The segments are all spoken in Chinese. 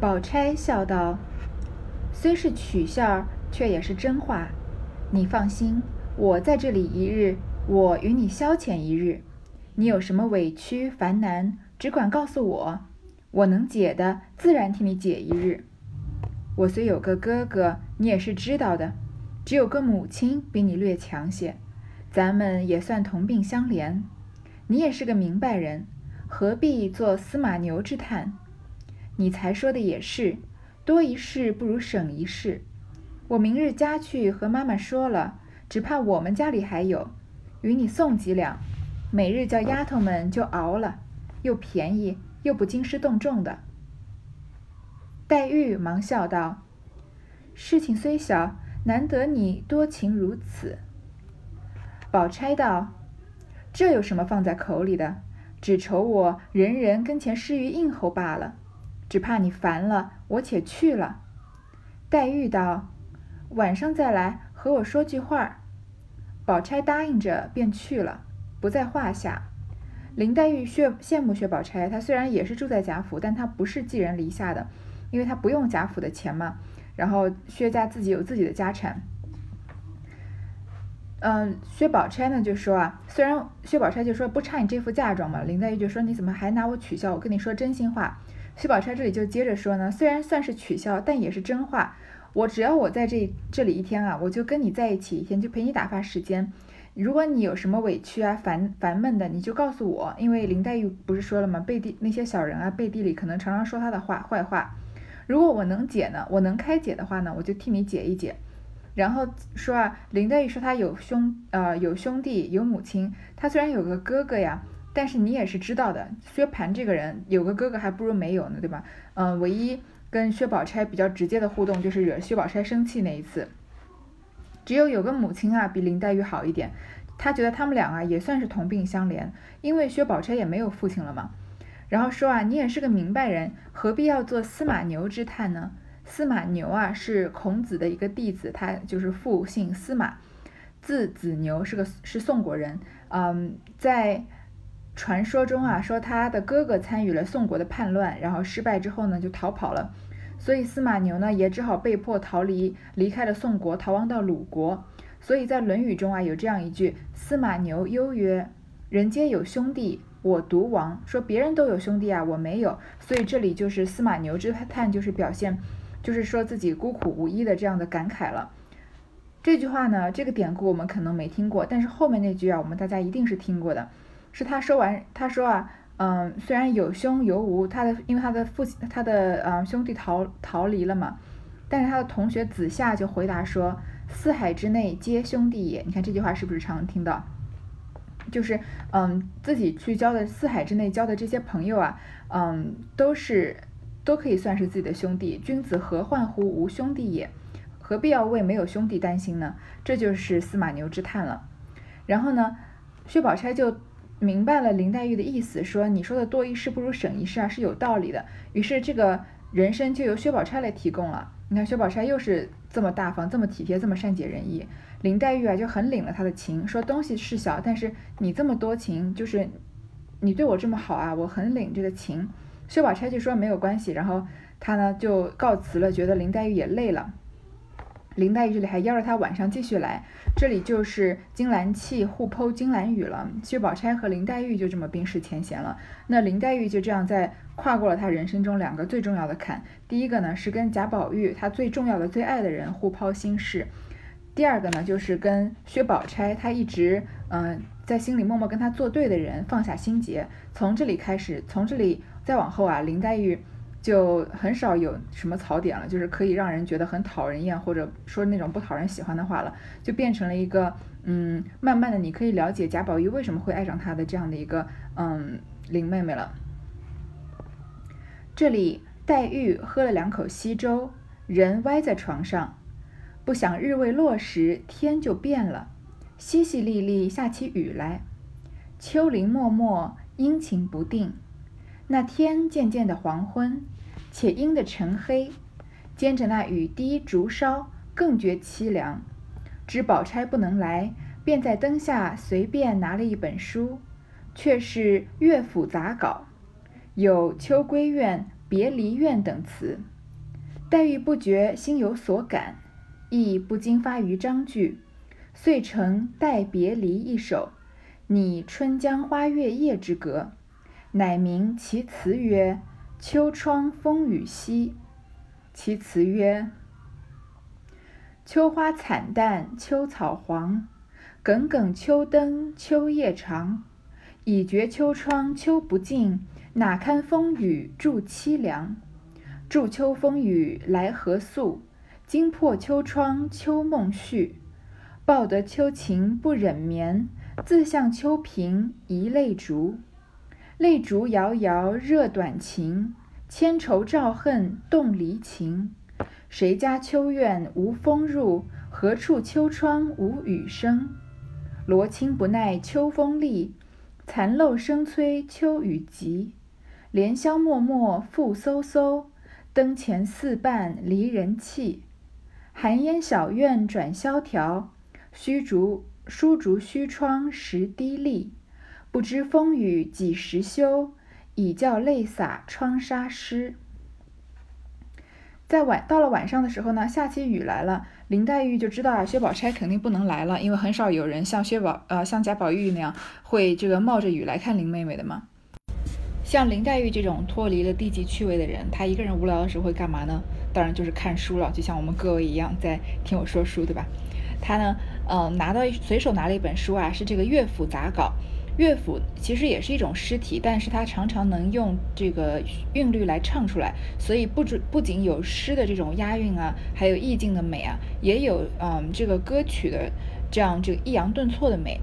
宝钗笑道：“虽是取笑，却也是真话。你放心，我在这里一日，我与你消遣一日。你有什么委屈烦难，只管告诉我，我能解的，自然替你解一日。我虽有个哥哥，你也是知道的，只有个母亲比你略强些，咱们也算同病相怜。你也是个明白人，何必做司马牛之叹？”你才说的也是，多一事不如省一事。我明日家去和妈妈说了，只怕我们家里还有，与你送几两，每日叫丫头们就熬了，又便宜又不惊师动众的。黛玉忙笑道：“事情虽小，难得你多情如此。”宝钗道：“这有什么放在口里的？只愁我人人跟前失于应候罢了。”只怕你烦了，我且去了。黛玉道：“晚上再来和我说句话。”宝钗答应着便去了，不在话下。林黛玉羡羡慕薛宝钗，她虽然也是住在贾府，但她不是寄人篱下的，因为她不用贾府的钱嘛。然后薛家自己有自己的家产。嗯，薛宝钗呢就说啊，虽然薛宝钗就说不差你这副嫁妆嘛，林黛玉就说你怎么还拿我取笑？我跟你说真心话。薛宝钗这里就接着说呢，虽然算是取笑，但也是真话。我只要我在这这里一天啊，我就跟你在一起一天，就陪你打发时间。如果你有什么委屈啊、烦烦闷的，你就告诉我。因为林黛玉不是说了吗？背地那些小人啊，背地里可能常常说她的话坏话。如果我能解呢，我能开解的话呢，我就替你解一解。然后说啊，林黛玉说她有兄呃有兄弟有母亲，她虽然有个哥哥呀。但是你也是知道的，薛蟠这个人有个哥哥还不如没有呢，对吧？嗯，唯一跟薛宝钗比较直接的互动就是惹薛宝钗生气那一次。只有有个母亲啊，比林黛玉好一点，她觉得他们俩啊也算是同病相怜，因为薛宝钗也没有父亲了嘛。然后说啊，你也是个明白人，何必要做司马牛之叹呢？司马牛啊是孔子的一个弟子，他就是父姓司马，字子牛，是个是宋国人。嗯，在。传说中啊，说他的哥哥参与了宋国的叛乱，然后失败之后呢，就逃跑了，所以司马牛呢也只好被迫逃离，离开了宋国，逃亡到鲁国。所以在《论语》中啊，有这样一句：“司马牛忧曰：人皆有兄弟，我独亡。”说别人都有兄弟啊，我没有。所以这里就是司马牛之叹，就是表现，就是说自己孤苦无依的这样的感慨了。这句话呢，这个典故我们可能没听过，但是后面那句啊，我们大家一定是听过的。是他说完，他说啊，嗯，虽然有兄有无，他的因为他的父亲，他的呃兄弟逃逃离了嘛，但是他的同学子夏就回答说，四海之内皆兄弟也。你看这句话是不是常听到？就是嗯，自己去交的四海之内交的这些朋友啊，嗯，都是都可以算是自己的兄弟。君子何患乎无兄弟也？何必要为没有兄弟担心呢？这就是司马牛之叹了。然后呢，薛宝钗就。明白了林黛玉的意思，说你说的多一事不如省一事啊，是有道理的。于是这个人参就由薛宝钗来提供了。你看薛宝钗又是这么大方，这么体贴，这么善解人意。林黛玉啊就很领了他的情，说东西是小，但是你这么多情，就是你对我这么好啊，我很领这个情。薛宝钗就说没有关系，然后他呢就告辞了，觉得林黛玉也累了。林黛玉这里还邀着他晚上继续来，这里就是金兰气互剖金兰语了。薛宝钗和林黛玉就这么冰释前嫌了。那林黛玉就这样在跨过了她人生中两个最重要的坎。第一个呢是跟贾宝玉，她最重要的、最爱的人互剖心事；第二个呢就是跟薛宝钗，她一直嗯在心里默默跟她作对的人放下心结。从这里开始，从这里再往后啊，林黛玉。就很少有什么槽点了，就是可以让人觉得很讨人厌，或者说那种不讨人喜欢的话了，就变成了一个嗯，慢慢的你可以了解贾宝玉为什么会爱上她的这样的一个嗯林妹妹了。这里黛玉喝了两口稀粥，人歪在床上，不想日未落时天就变了，淅淅沥沥下起雨来，秋林漠漠，阴晴不定。那天渐渐的黄昏，且阴的沉黑，兼着那雨滴竹梢，更觉凄凉。知宝钗不能来，便在灯下随便拿了一本书，却是乐府杂稿，有《秋闺怨》《别离怨等词。黛玉不觉心有所感，亦不禁发于章句，遂成《待别离》一首，拟《春江花月夜》之格，乃名其词曰《秋窗风雨夕》。其词曰：秋花惨淡秋草黄，耿耿秋灯秋夜长。已觉秋窗秋不尽，哪堪风雨助凄凉。祝秋风雨来何速？惊破秋窗秋梦绪。报得秋情不忍眠，自向秋屏一泪烛。泪烛遥遥热短情，千愁照恨动离情。谁家秋院无风入？何处秋窗无雨声？罗衾不耐秋风力，残漏声催秋雨急。莲香脉脉复飕飕，灯前似伴离人泣。寒烟小院转萧条，虚竹疏竹虚窗时滴沥。不知风雨几时休？已教泪洒窗纱湿。在晚到了晚上的时候呢，下起雨来了。林黛玉就知道啊，薛宝钗肯定不能来了，因为很少有人像薛宝呃像贾宝玉那样会这个冒着雨来看林妹妹的嘛。像林黛玉这种脱离了低级趣味的人，她一个人无聊的时候会干嘛呢？当然就是看书了，就像我们各位一样在听我说书，对吧？她呢，嗯，拿到随手拿了一本书啊，是这个乐府杂稿。乐府其实也是一种诗体，但是它常常能用这个韵律来唱出来，所以不止不仅有诗的这种押韵啊，还有意境的美啊，也有嗯这个歌曲的这样这个抑扬顿挫的美。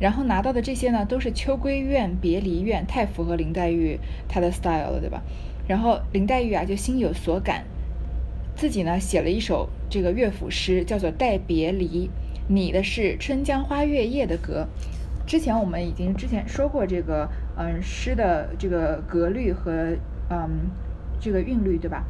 然后拿到的这些呢，都是秋闺怨、别离怨，太符合林黛玉她的 style 了，对吧？然后林黛玉啊就心有所感，自己呢写了一首这个乐府诗，叫做《待别离》，拟的是《春江花月夜》的歌。之前我们已经之前说过这个，嗯，诗的这个格律和嗯这个韵律，对吧？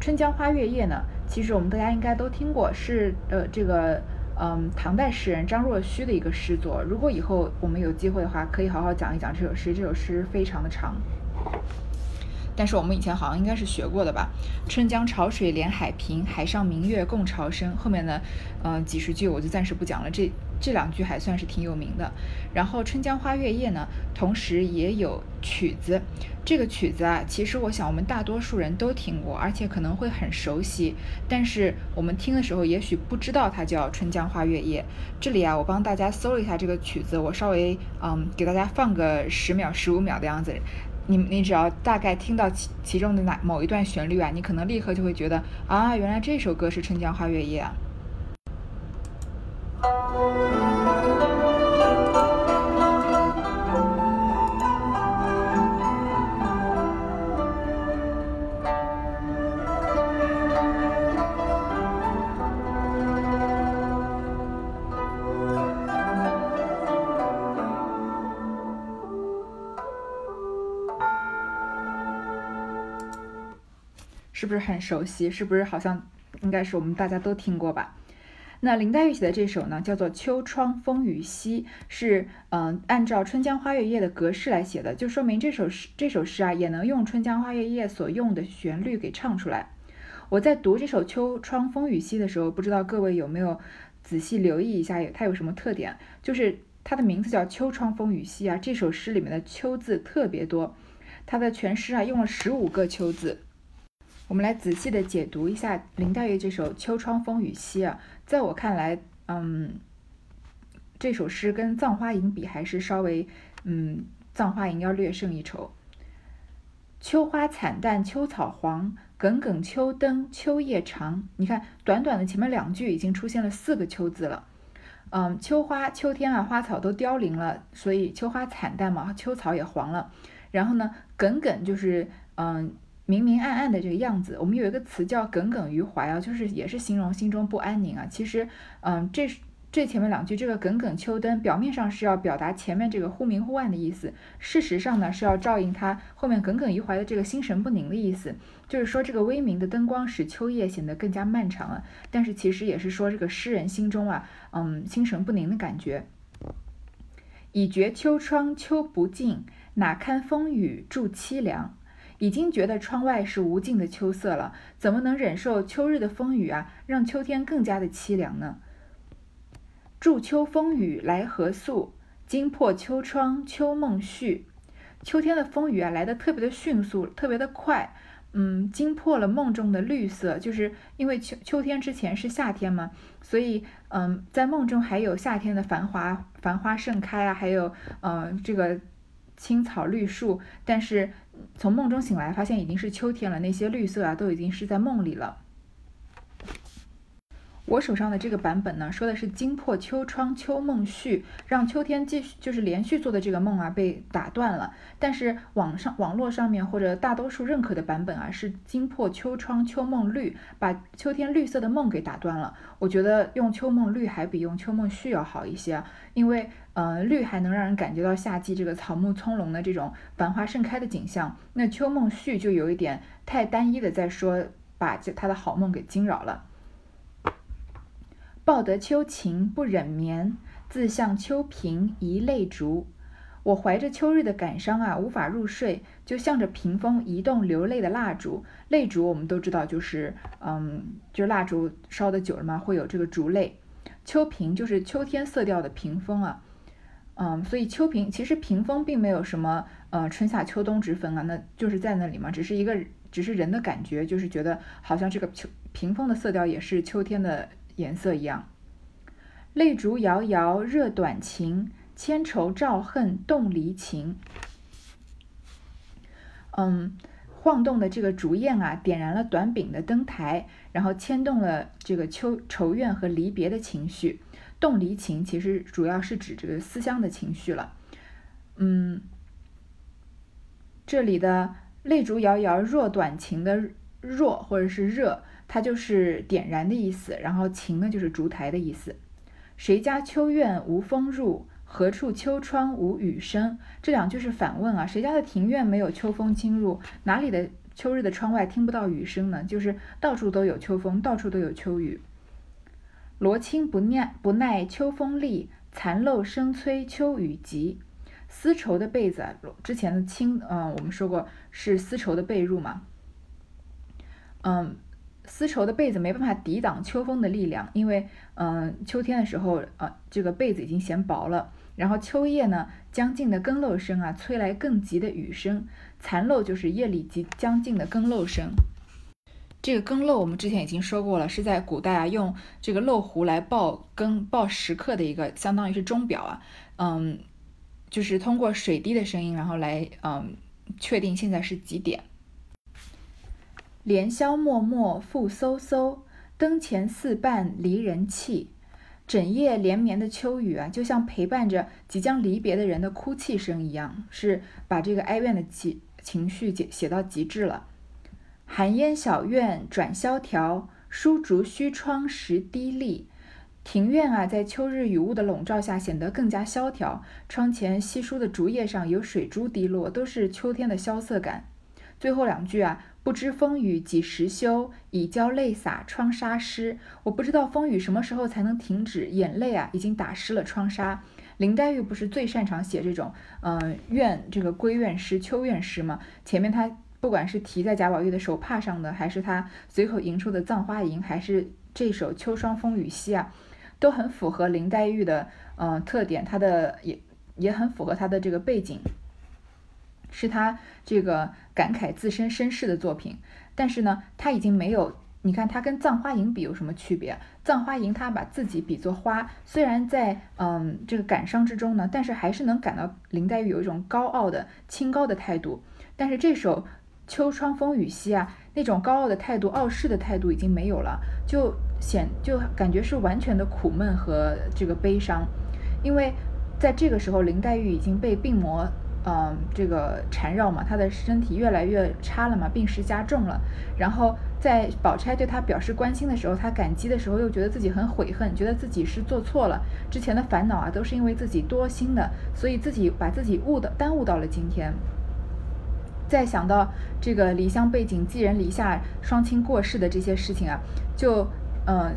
《春江花月夜》呢，其实我们大家应该都听过，是呃这个嗯唐代诗人张若虚的一个诗作。如果以后我们有机会的话，可以好好讲一讲这首诗。这首诗非常的长，但是我们以前好像应该是学过的吧？春江潮水连海平，海上明月共潮生。后面的嗯几十句我就暂时不讲了。这这两句还算是挺有名的，然后《春江花月夜》呢，同时也有曲子。这个曲子啊，其实我想我们大多数人都听过，而且可能会很熟悉。但是我们听的时候，也许不知道它叫《春江花月夜》。这里啊，我帮大家搜了一下这个曲子，我稍微嗯给大家放个十秒、十五秒的样子。你你只要大概听到其其中的哪某一段旋律啊，你可能立刻就会觉得啊，原来这首歌是《春江花月夜》啊。是不是很熟悉？是不是好像应该是我们大家都听过吧？那林黛玉写的这首呢，叫做《秋窗风雨夕》，是嗯按照《春江花月夜》的格式来写的，就说明这首诗这首诗啊也能用《春江花月夜》所用的旋律给唱出来。我在读这首《秋窗风雨夕》的时候，不知道各位有没有仔细留意一下，它有什么特点？就是它的名字叫《秋窗风雨夕》啊，这首诗里面的“秋”字特别多，它的全诗啊用了十五个“秋”字。我们来仔细的解读一下林黛玉这首《秋窗风雨夕》啊，在我看来，嗯，这首诗跟《葬花吟》比，还是稍微，嗯，《葬花吟》要略胜一筹。秋花惨淡秋草黄，耿耿秋灯秋夜长。你看，短短的前面两句已经出现了四个“秋”字了。嗯，秋花秋天啊，花草都凋零了，所以秋花惨淡嘛，秋草也黄了。然后呢，耿耿就是嗯。明明暗暗的这个样子，我们有一个词叫耿耿于怀啊，就是也是形容心中不安宁啊。其实，嗯，这这前面两句这个耿耿秋灯，表面上是要表达前面这个忽明忽暗的意思，事实上呢是要照应他后面耿耿于怀的这个心神不宁的意思，就是说这个微明的灯光使秋夜显得更加漫长了。但是其实也是说这个诗人心中啊，嗯，心神不宁的感觉。已觉秋窗秋不尽，哪堪风雨助凄凉。已经觉得窗外是无尽的秋色了，怎么能忍受秋日的风雨啊？让秋天更加的凄凉呢？祝秋风雨来何速？惊破秋窗秋梦续。秋天的风雨啊，来的特别的迅速，特别的快。嗯，惊破了梦中的绿色，就是因为秋秋天之前是夏天嘛，所以嗯，在梦中还有夏天的繁华，繁花盛开啊，还有嗯这个青草绿树，但是从梦中醒来，发现已经是秋天了，那些绿色啊都已经是在梦里了。我手上的这个版本呢，说的是惊破秋窗秋梦续，让秋天继续就是连续做的这个梦啊被打断了。但是网上网络上面或者大多数认可的版本啊，是惊破秋窗秋梦绿，把秋天绿色的梦给打断了。我觉得用秋梦绿还比用秋梦续要好一些，因为呃绿还能让人感觉到夏季这个草木葱茏的这种繁花盛开的景象，那秋梦续就有一点太单一的在说把这他的好梦给惊扰了。报得秋晴不忍眠，自向秋屏移泪烛。我怀着秋日的感伤啊，无法入睡，就向着屏风移动流泪的蜡烛。泪烛我们都知道，就是嗯，就蜡烛烧的久了嘛，会有这个烛泪。秋屏就是秋天色调的屏风啊，嗯，所以秋屏其实屏风并没有什么呃春夏秋冬之分啊，那就是在那里嘛，只是一个只是人的感觉，就是觉得好像这个秋屏风的色调也是秋天的。颜色一样，泪烛摇摇热短情，千愁照恨动离情。嗯，晃动的这个烛焰啊，点燃了短柄的灯台，然后牵动了这个秋愁怨和离别的情绪。动离情其实主要是指这个思乡的情绪了。嗯，这里的泪烛摇摇若短情的若或者是热。它就是点燃的意思，然后晴呢就是烛台的意思。谁家秋院无风入？何处秋窗无雨声？这两句是反问啊，谁家的庭院没有秋风侵入？哪里的秋日的窗外听不到雨声呢？就是到处都有秋风，到处都有秋雨。罗衾不耐不耐秋风力，残漏声催秋雨急。丝绸的被子，之前的青，嗯，我们说过是丝绸的被褥嘛，嗯。丝绸的被子没办法抵挡秋风的力量，因为，嗯，秋天的时候，呃，这个被子已经嫌薄了。然后秋夜呢，将近的更漏声啊，催来更急的雨声。残漏就是夜里即将近的更漏声。这个更漏我们之前已经说过了，是在古代啊，用这个漏壶来报更报时刻的一个，相当于是钟表啊，嗯，就是通过水滴的声音，然后来，嗯，确定现在是几点。连宵默默复飕飕，灯前似伴离人泣。整夜连绵的秋雨啊，就像陪伴着即将离别的人的哭泣声一样，是把这个哀怨的情情绪写写到极致了。寒烟小院转萧条，疏竹虚窗时低立。庭院啊，在秋日雨雾的笼罩下，显得更加萧条。窗前稀疏的竹叶上有水珠滴落，都是秋天的萧瑟感。最后两句啊。不知风雨几时休，已教泪洒窗纱湿。我不知道风雨什么时候才能停止，眼泪啊已经打湿了窗纱。林黛玉不是最擅长写这种，嗯，怨这个闺怨诗、秋怨诗吗？前面她不管是提在贾宝玉的手帕上的，还是他随口吟出的《葬花吟》，还是这首《秋霜风雨夕》啊，都很符合林黛玉的，嗯，特点。她的也也很符合她的这个背景。是她这个感慨自身身世的作品，但是呢，她已经没有，你看她跟《葬花吟》比有什么区别？《葬花吟》她把自己比作花，虽然在嗯这个感伤之中呢，但是还是能感到林黛玉有一种高傲的清高的态度。但是这首《秋窗风雨夕》啊，那种高傲的态度、傲世的态度已经没有了，就显就感觉是完全的苦闷和这个悲伤，因为在这个时候，林黛玉已经被病魔。嗯，这个缠绕嘛，她的身体越来越差了嘛，病势加重了。然后在宝钗对她表示关心的时候，她感激的时候，又觉得自己很悔恨，觉得自己是做错了，之前的烦恼啊，都是因为自己多心的，所以自己把自己误的耽误到了今天。再想到这个离乡背井、寄人篱下、双亲过世的这些事情啊，就嗯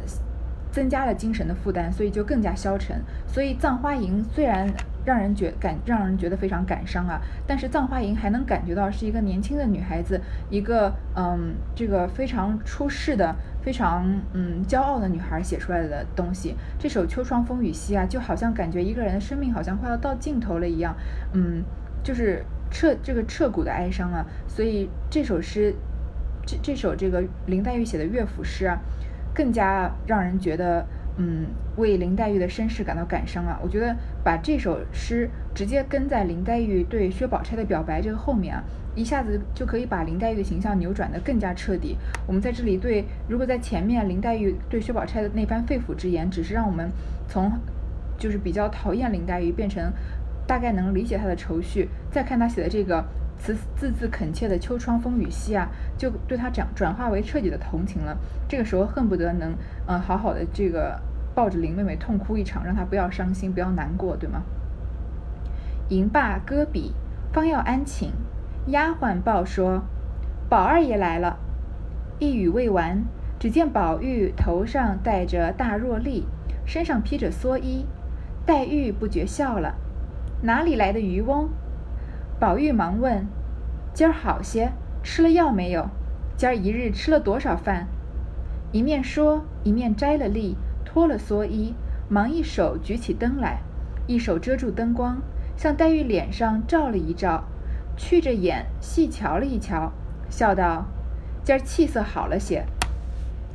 增加了精神的负担，所以就更加消沉。所以《葬花吟》虽然。让人觉感让人觉得非常感伤啊。但是葬花吟还能感觉到是一个年轻的女孩子，一个嗯这个非常出世的、非常嗯骄傲的女孩写出来的东西。这首《秋霜风雨夕》啊，就好像感觉一个人的生命好像快要到尽头了一样，嗯，就是彻这个彻骨的哀伤啊。所以这首诗，这这首这个林黛玉写的乐府诗啊，更加让人觉得。嗯，为林黛玉的身世感到感伤啊！我觉得把这首诗直接跟在林黛玉对薛宝钗的表白这个后面啊，一下子就可以把林黛玉的形象扭转的更加彻底。我们在这里对，如果在前面林黛玉对薛宝钗的那番肺腑之言，只是让我们从就是比较讨厌林黛玉变成大概能理解他的愁绪，再看他写的这个词字字恳切的“秋窗风雨夕”啊，就对他转转化为彻底的同情了。这个时候恨不得能嗯好好的这个。抱着林妹妹痛哭一场，让她不要伤心，不要难过，对吗？吟罢歌笔，方要安寝，丫鬟报说：“宝二爷来了。”一语未完，只见宝玉头上戴着大箬笠，身上披着蓑衣。黛玉不觉笑了：“哪里来的渔翁？”宝玉忙问：“今儿好些？吃了药没有？今儿一日吃了多少饭？”一面说，一面摘了笠。脱了蓑衣，忙一手举起灯来，一手遮住灯光，向黛玉脸上照了一照，觑着眼细瞧了一瞧，笑道：“今儿气色好了些。”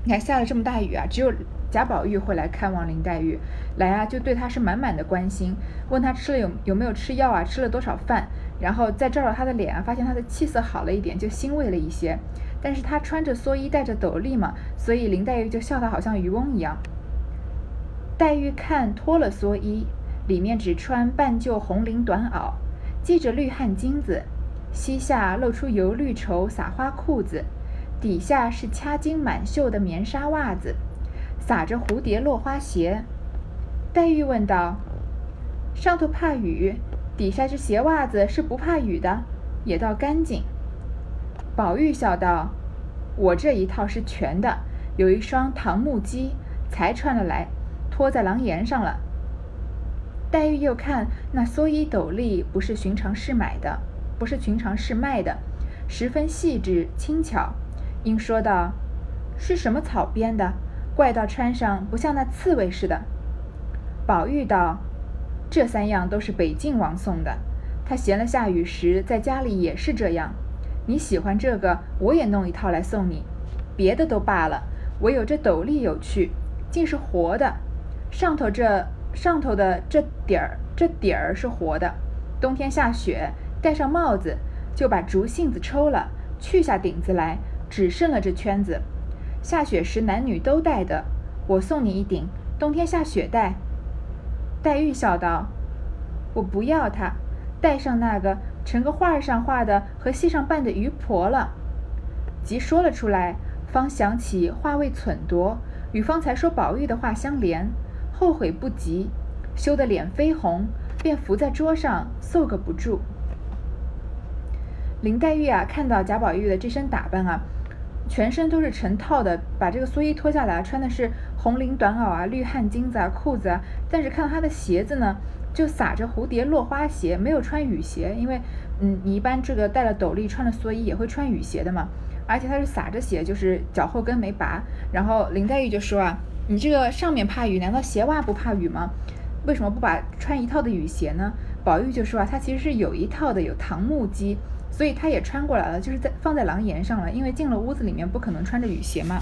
你看下了这么大雨啊，只有贾宝玉会来看望林黛玉，来啊就对她是满满的关心，问她吃了有有没有吃药啊，吃了多少饭，然后再照照她的脸啊，发现她的气色好了一点，就欣慰了一些。但是她穿着蓑衣，戴着斗笠嘛，所以林黛玉就笑得好像渔翁一样。黛玉看脱了蓑衣，里面只穿半旧红绫短袄，系着绿汗巾子，膝下露出油绿绸撒花裤子，底下是掐金满绣的棉纱袜子，撒着蝴蝶落花鞋。黛玉问道：“上头怕雨，底下这鞋袜子是不怕雨的，也倒干净。”宝玉笑道：“我这一套是全的，有一双唐木屐，才穿了来。”拖在廊檐上了。黛玉又看那蓑衣斗笠，不是寻常市买的，不是寻常市卖的，十分细致轻巧，应说道：“是什么草编的？怪到穿上不像那刺猬似的。”宝玉道：“这三样都是北静王送的，他闲了下雨时在家里也是这样。你喜欢这个，我也弄一套来送你。别的都罢了，唯有这斗笠有趣，竟是活的。”上头这上头的这底儿，这底儿是活的。冬天下雪，戴上帽子，就把竹杏子抽了，去下顶子来，只剩了这圈子。下雪时男女都戴的。我送你一顶，冬天下雪戴。黛玉笑道：“我不要它，戴上那个成个画上画的和戏上扮的渔婆了。”即说了出来，方想起话未忖夺，与方才说宝玉的话相连。后悔不及，羞得脸绯红，便伏在桌上，嗽个不住。林黛玉啊，看到贾宝玉的这身打扮啊，全身都是成套的，把这个蓑衣脱下来，穿的是红绫短袄啊，绿汗巾子啊，裤子啊。但是看到他的鞋子呢，就撒着蝴蝶落花鞋，没有穿雨鞋，因为嗯，你一般这个戴了斗笠，穿了蓑衣也会穿雨鞋的嘛。而且他是撒着鞋，就是脚后跟没拔。然后林黛玉就说啊。你这个上面怕雨，难道鞋袜不怕雨吗？为什么不把穿一套的雨鞋呢？宝玉就说啊，他其实是有一套的，有唐木屐，所以他也穿过来了，就是在放在廊檐上了。因为进了屋子里面不可能穿着雨鞋嘛。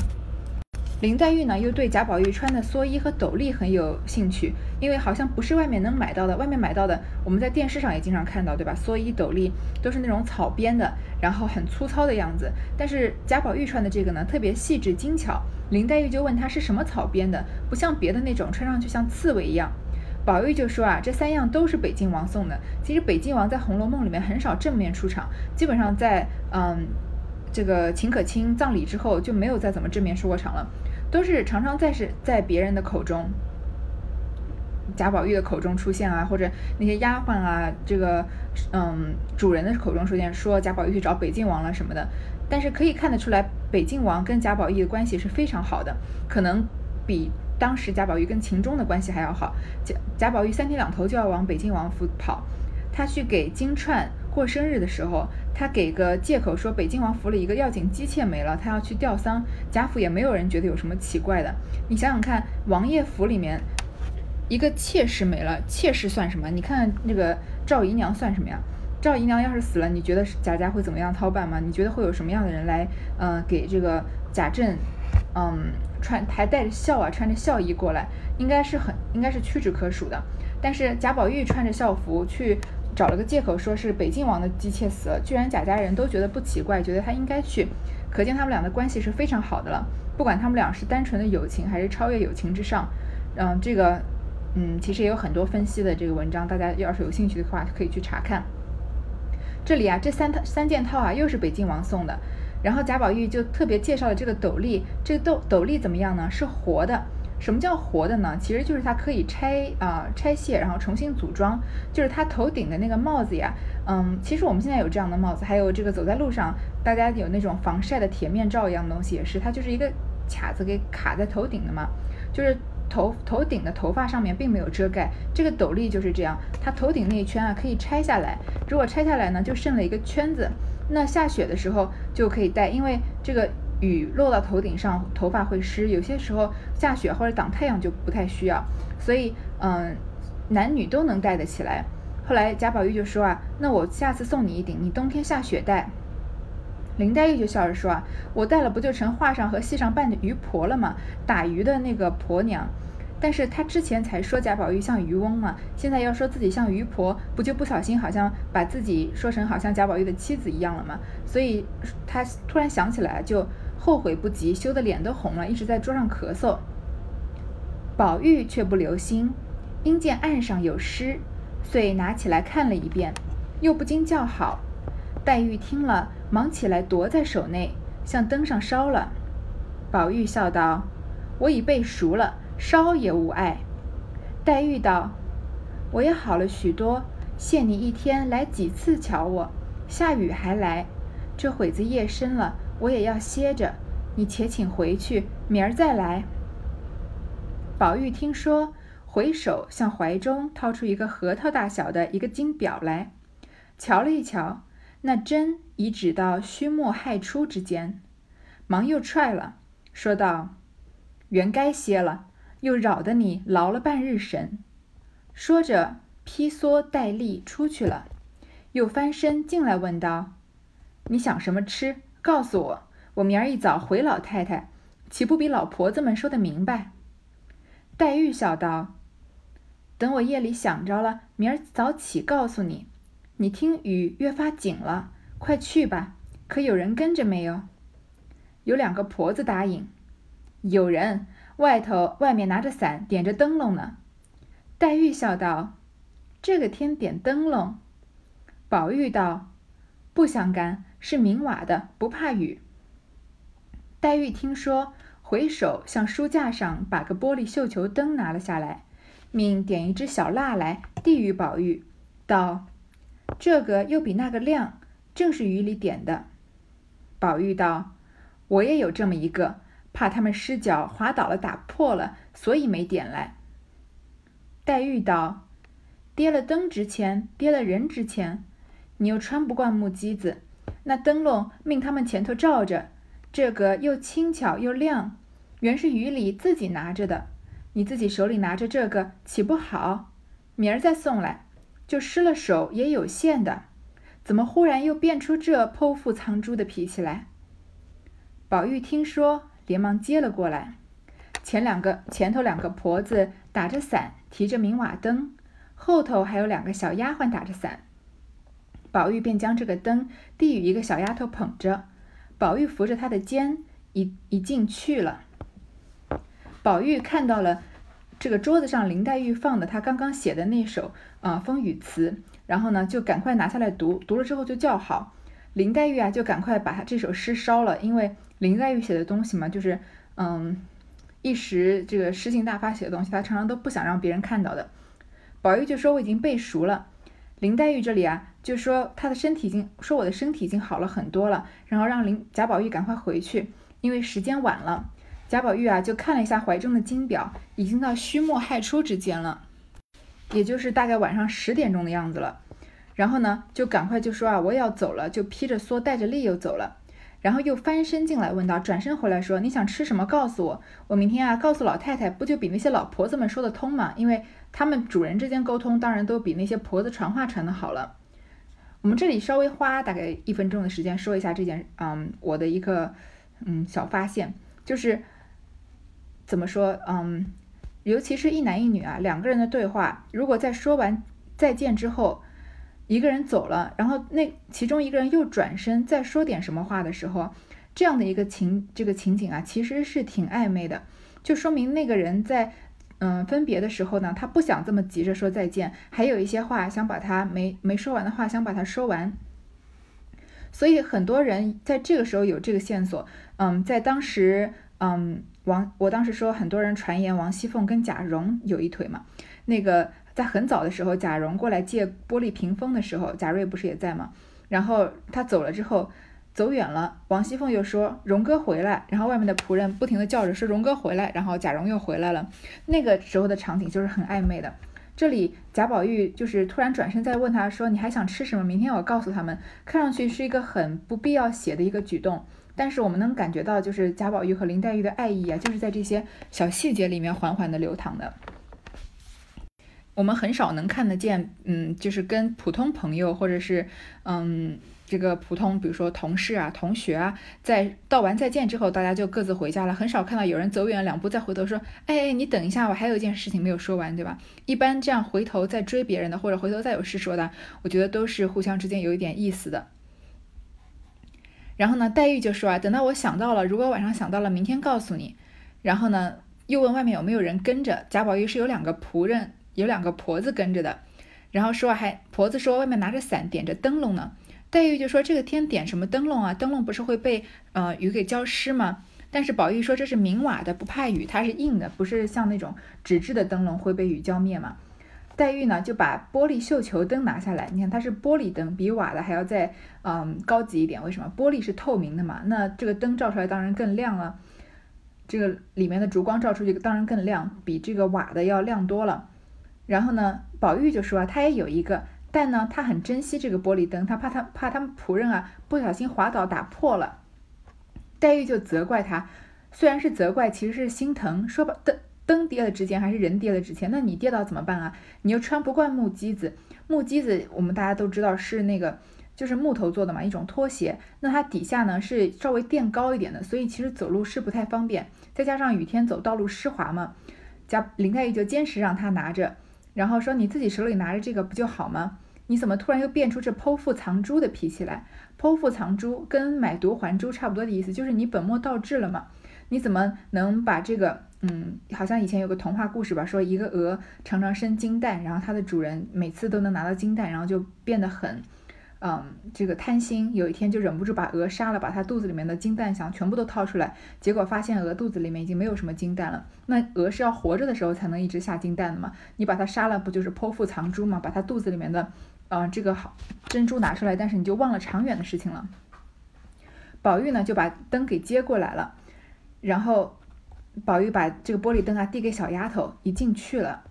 林黛玉呢，又对贾宝玉穿的蓑衣和斗笠很有兴趣，因为好像不是外面能买到的，外面买到的我们在电视上也经常看到，对吧？蓑衣斗笠都是那种草编的，然后很粗糙的样子。但是贾宝玉穿的这个呢，特别细致精巧。林黛玉就问他是什么草编的，不像别的那种穿上去像刺猬一样。宝玉就说啊，这三样都是北静王送的。其实北静王在《红楼梦》里面很少正面出场，基本上在嗯这个秦可卿葬礼之后就没有再怎么正面出过场了，都是常常在是在别人的口中，贾宝玉的口中出现啊，或者那些丫鬟啊，这个嗯主人的口中出现，说贾宝玉去找北静王了什么的。但是可以看得出来，北静王跟贾宝玉的关系是非常好的，可能比当时贾宝玉跟秦钟的关系还要好。贾贾宝玉三天两头就要往北京王府跑，他去给金钏过生日的时候，他给个借口说北京王府里一个要紧姬妾没了，他要去吊丧。贾府也没有人觉得有什么奇怪的。你想想看，王爷府里面一个妾室没了，妾室算什么？你看那个赵姨娘算什么呀？赵姨娘要是死了，你觉得贾家会怎么样操办吗？你觉得会有什么样的人来，呃，给这个贾政，嗯，穿还带着孝啊，穿着孝衣过来，应该是很，应该是屈指可数的。但是贾宝玉穿着孝服去找了个借口，说是北静王的姬妾死了，居然贾家人都觉得不奇怪，觉得他应该去，可见他们俩的关系是非常好的了。不管他们俩是单纯的友情，还是超越友情之上，嗯，这个，嗯，其实也有很多分析的这个文章，大家要是有兴趣的话，可以去查看。这里啊，这三套三件套啊，又是北静王送的。然后贾宝玉就特别介绍了这个斗笠，这个斗斗笠怎么样呢？是活的。什么叫活的呢？其实就是它可以拆啊拆卸，然后重新组装。就是它头顶的那个帽子呀，嗯，其实我们现在有这样的帽子，还有这个走在路上，大家有那种防晒的铁面罩一样的东西，也是它就是一个卡子给卡在头顶的嘛，就是。头头顶的头发上面并没有遮盖，这个斗笠就是这样，它头顶那一圈啊可以拆下来，如果拆下来呢就剩了一个圈子，那下雪的时候就可以戴，因为这个雨落到头顶上，头发会湿，有些时候下雪或者挡太阳就不太需要，所以嗯，男女都能戴得起来。后来贾宝玉就说啊，那我下次送你一顶，你冬天下雪戴。林黛玉就笑着说啊，我戴了不就成画上和戏上扮的鱼婆了吗？打鱼的那个婆娘。但是他之前才说贾宝玉像渔翁嘛，现在要说自己像渔婆，不就不小心好像把自己说成好像贾宝玉的妻子一样了吗？所以他突然想起来，就后悔不及，羞得脸都红了，一直在桌上咳嗽。宝玉却不留心，因见案上有诗，遂拿起来看了一遍，又不禁叫好。黛玉听了，忙起来夺在手内，向灯上烧了。宝玉笑道：“我已背熟了。”烧也无碍。黛玉道：“我也好了许多，谢你一天来几次瞧我。下雨还来，这会子夜深了，我也要歇着。你且请回去，明儿再来。”宝玉听说，回首向怀中掏出一个核桃大小的一个金表来，瞧了一瞧，那针已指到虚末亥初之间，忙又踹了，说道：“原该歇了。”又扰得你劳了半日神，说着披蓑戴笠出去了，又翻身进来问道：“你想什么吃？告诉我，我明儿一早回老太太，岂不比老婆子们说的明白？”黛玉笑道：“等我夜里想着了，明儿早起告诉你。你听雨越发紧了，快去吧。可有人跟着没有？”有两个婆子答应：“有人。”外头外面拿着伞，点着灯笼呢。黛玉笑道：“这个天点灯笼。”宝玉道：“不相干，是明瓦的，不怕雨。”黛玉听说，回首向书架上把个玻璃绣球灯拿了下来，命点一支小蜡来，递与宝玉，道：“这个又比那个亮，正是雨里点的。”宝玉道：“我也有这么一个。”怕他们失脚滑倒了，打破了，所以没点来。黛玉道：“跌了灯值钱，跌了人值钱。你又穿不惯木屐子，那灯笼命他们前头照着，这个又轻巧又亮，原是雨里自己拿着的。你自己手里拿着这个，岂不好？明儿再送来，就失了手也有限的。怎么忽然又变出这剖腹藏珠的脾气来？”宝玉听说。连忙接了过来，前两个前头两个婆子打着伞，提着明瓦灯，后头还有两个小丫鬟打着伞。宝玉便将这个灯递与一个小丫头捧着，宝玉扶着她的肩，一一进去了。宝玉看到了这个桌子上林黛玉放的她刚刚写的那首啊风雨词，然后呢就赶快拿下来读，读了之后就叫好。林黛玉啊就赶快把她这首诗烧了，因为。林黛玉写的东西嘛，就是嗯，一时这个诗性大发写的东西，她常常都不想让别人看到的。宝玉就说我已经背熟了。林黛玉这里啊，就说她的身体已经说我的身体已经好了很多了，然后让林贾宝玉赶快回去，因为时间晚了。贾宝玉啊，就看了一下怀中的金表，已经到戌末亥初之间了，也就是大概晚上十点钟的样子了。然后呢，就赶快就说啊，我也要走了，就披着蓑带着笠又走了。然后又翻身进来问道，转身回来说，你想吃什么？告诉我，我明天啊告诉老太太，不就比那些老婆子们说得通吗？因为他们主人之间沟通，当然都比那些婆子传话传的好了。我们这里稍微花大概一分钟的时间说一下这件，嗯，我的一个嗯小发现，就是怎么说，嗯，尤其是一男一女啊两个人的对话，如果在说完再见之后。一个人走了，然后那其中一个人又转身再说点什么话的时候，这样的一个情这个情景啊，其实是挺暧昧的，就说明那个人在嗯分别的时候呢，他不想这么急着说再见，还有一些话想把他没没说完的话想把它说完。所以很多人在这个时候有这个线索，嗯，在当时，嗯，王我当时说很多人传言王熙凤跟贾蓉有一腿嘛，那个。在很早的时候，贾蓉过来借玻璃屏风的时候，贾瑞不是也在吗？然后他走了之后，走远了，王熙凤又说：“荣哥回来。”然后外面的仆人不停地叫着说：“荣哥回来。”然后贾蓉又回来了。那个时候的场景就是很暧昧的。这里贾宝玉就是突然转身再问他说：“你还想吃什么？明天我告诉他们。”看上去是一个很不必要写的一个举动，但是我们能感觉到，就是贾宝玉和林黛玉的爱意啊，就是在这些小细节里面缓缓的流淌的。我们很少能看得见，嗯，就是跟普通朋友或者是，嗯，这个普通，比如说同事啊、同学啊，在道完再见之后，大家就各自回家了。很少看到有人走远两步再回头说：“哎哎，你等一下，我还有一件事情没有说完，对吧？”一般这样回头再追别人的，或者回头再有事说的，我觉得都是互相之间有一点意思的。然后呢，黛玉就说啊：“等到我想到了，如果晚上想到了，明天告诉你。”然后呢，又问外面有没有人跟着。贾宝玉是有两个仆人。有两个婆子跟着的，然后说还婆子说外面拿着伞点着灯笼呢。黛玉就说这个天点什么灯笼啊？灯笼不是会被呃雨给浇湿吗？但是宝玉说这是明瓦的，不怕雨，它是硬的，不是像那种纸质的灯笼会被雨浇灭嘛。黛玉呢就把玻璃绣球灯拿下来，你看它是玻璃灯，比瓦的还要再嗯高级一点。为什么？玻璃是透明的嘛，那这个灯照出来当然更亮了，这个里面的烛光照出去当然更亮，比这个瓦的要亮多了。然后呢，宝玉就说啊他也有一个，但呢，他很珍惜这个玻璃灯，他怕他怕他们仆人啊不小心滑倒打破了。黛玉就责怪他，虽然是责怪，其实是心疼，说吧，灯灯跌了值钱还是人跌了值钱？那你跌倒怎么办啊？你又穿不惯木屐子，木屐子我们大家都知道是那个就是木头做的嘛，一种拖鞋，那它底下呢是稍微垫高一点的，所以其实走路是不太方便，再加上雨天走道路湿滑嘛，加林黛玉就坚持让他拿着。然后说你自己手里拿着这个不就好吗？你怎么突然又变出这剖腹藏珠的脾气来？剖腹藏珠跟买椟还珠差不多的意思，就是你本末倒置了嘛？你怎么能把这个，嗯，好像以前有个童话故事吧，说一个鹅常常生金蛋，然后它的主人每次都能拿到金蛋，然后就变得很。嗯，这个贪心有一天就忍不住把鹅杀了，把它肚子里面的金蛋想全部都掏出来，结果发现鹅肚子里面已经没有什么金蛋了。那鹅是要活着的时候才能一直下金蛋的嘛？你把它杀了，不就是剖腹藏珠吗？把它肚子里面的，呃，这个好珍珠拿出来，但是你就忘了长远的事情了。宝玉呢就把灯给接过来了，然后宝玉把这个玻璃灯啊递给小丫头，一进去了，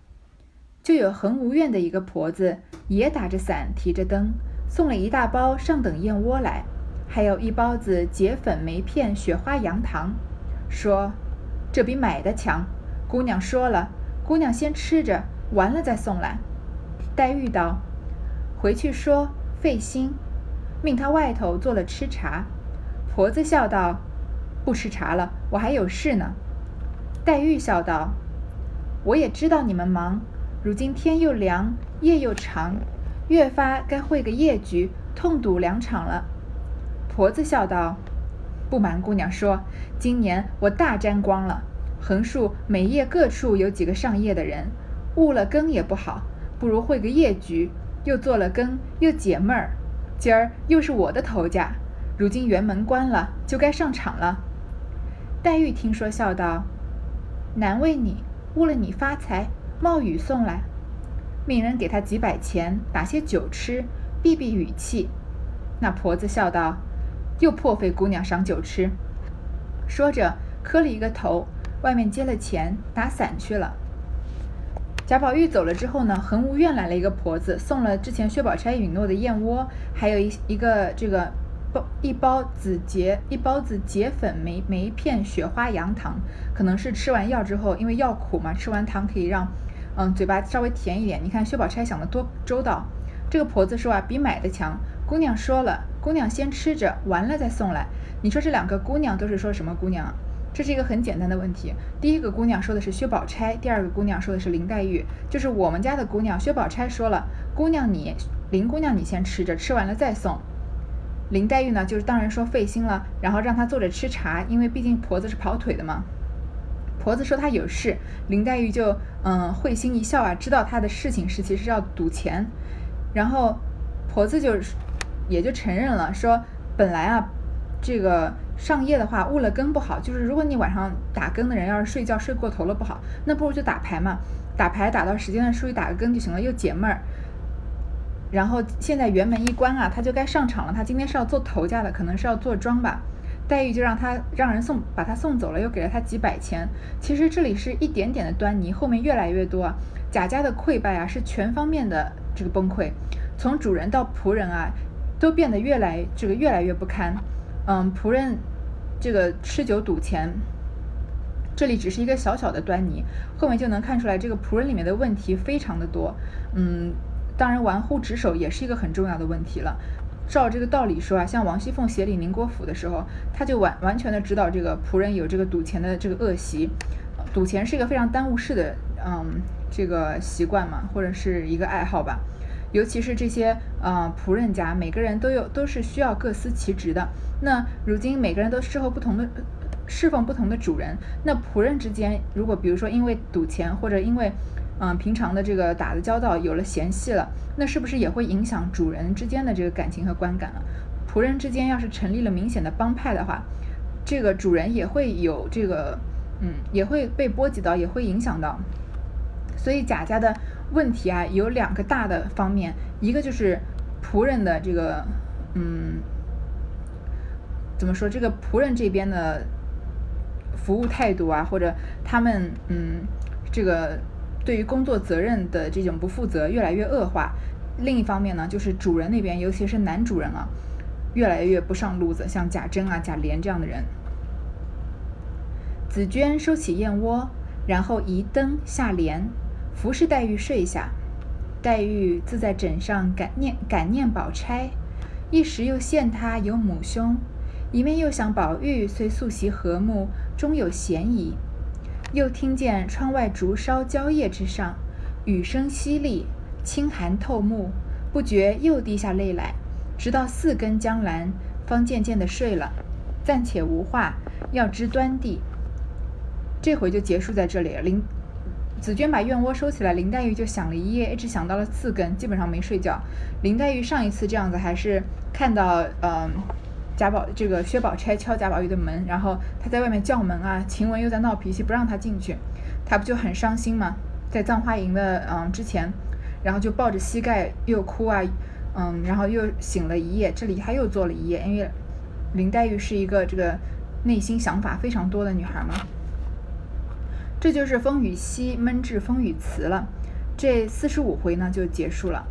就有恒无怨的一个婆子也打着伞，提着灯。送了一大包上等燕窝来，还有一包子结粉梅片雪花羊糖，说这比买的强。姑娘说了，姑娘先吃着，完了再送来。黛玉道：“回去说费心，命他外头做了吃茶。”婆子笑道：“不吃茶了，我还有事呢。”黛玉笑道：“我也知道你们忙，如今天又凉，夜又长。”越发该会个夜局，痛赌两场了。婆子笑道：“不瞒姑娘说，今年我大沾光了。横竖每夜各处有几个上夜的人，误了更也不好，不如会个夜局，又做了更，又解闷儿。今儿又是我的头家，如今辕门关了，就该上场了。”黛玉听说，笑道：“难为你，误了你发财，冒雨送来。”命人给他几百钱，打些酒吃，避避雨气。那婆子笑道：“又破费姑娘赏酒吃。”说着，磕了一个头，外面接了钱，打伞去了。贾宝玉走了之后呢，恒芜院来了一个婆子，送了之前薛宝钗允诺的燕窝，还有一一个这个包一包子结一包子结粉梅梅片雪花羊糖，可能是吃完药之后，因为药苦嘛，吃完糖可以让嗯嘴巴稍微甜一点。你看薛宝钗想的多周到，这个婆子说啊，比买的强。姑娘说了，姑娘先吃着，完了再送来。你说这两个姑娘都是说什么姑娘？这是一个很简单的问题。第一个姑娘说的是薛宝钗，第二个姑娘说的是林黛玉，就是我们家的姑娘。薛宝钗说了，姑娘你林姑娘你先吃着，吃完了再送。林黛玉呢，就是当然说费心了，然后让她坐着吃茶，因为毕竟婆子是跑腿的嘛。婆子说她有事，林黛玉就嗯会心一笑啊，知道她的事情是其实要赌钱，然后婆子就。也就承认了，说本来啊，这个上夜的话误了更不好，就是如果你晚上打更的人要是睡觉睡过头了不好，那不如就打牌嘛，打牌打到时间的出去打个更就行了，又解闷儿。然后现在辕门一关啊，他就该上场了。他今天是要做头家的，可能是要做庄吧。黛玉就让他让人送把他送走了，又给了他几百钱。其实这里是一点点的端倪，后面越来越多。贾家的溃败啊，是全方面的这个崩溃，从主人到仆人啊。都变得越来这个越来越不堪，嗯，仆人这个吃酒赌钱，这里只是一个小小的端倪，后面就能看出来这个仆人里面的问题非常的多，嗯，当然玩忽职守也是一个很重要的问题了。照这个道理说啊，像王熙凤协理宁国府的时候，他就完完全的知道这个仆人有这个赌钱的这个恶习，赌钱是一个非常耽误事的，嗯，这个习惯嘛，或者是一个爱好吧。尤其是这些呃仆人家，每个人都有都是需要各司其职的。那如今每个人都侍候不同的侍奉不同的主人，那仆人之间如果比如说因为赌钱或者因为嗯平常的这个打的交道有了嫌隙了，那是不是也会影响主人之间的这个感情和观感了？仆人之间要是成立了明显的帮派的话，这个主人也会有这个嗯也会被波及到，也会影响到。所以贾家的。问题啊，有两个大的方面，一个就是仆人的这个，嗯，怎么说？这个仆人这边的服务态度啊，或者他们嗯，这个对于工作责任的这种不负责越来越恶化。另一方面呢，就是主人那边，尤其是男主人啊，越来越不上路子，像贾珍啊、贾琏这样的人。紫鹃收起燕窝，然后移灯下帘。服侍黛玉睡下，黛玉自在枕上感念感念宝钗，一时又羡她有母兄，一面又想宝玉虽素习和睦，终有嫌疑。又听见窗外竹梢蕉叶之上，雨声淅沥，清寒透目，不觉又滴下泪来。直到四更将阑，方渐渐的睡了。暂且无话，要知端地。这回就结束在这里了。林。紫鹃把燕窝收起来，林黛玉就想了一夜，一直想到了四更，基本上没睡觉。林黛玉上一次这样子，还是看到嗯贾宝这个薛宝钗敲贾宝玉的门，然后他在外面叫门啊，晴雯又在闹脾气不让他进去，他不就很伤心吗？在葬花吟的嗯之前，然后就抱着膝盖又哭啊，嗯，然后又醒了一夜，这里他又坐了一夜，因为林黛玉是一个这个内心想法非常多的女孩嘛。这就是风雨夕闷至风雨辞了，这四十五回呢就结束了。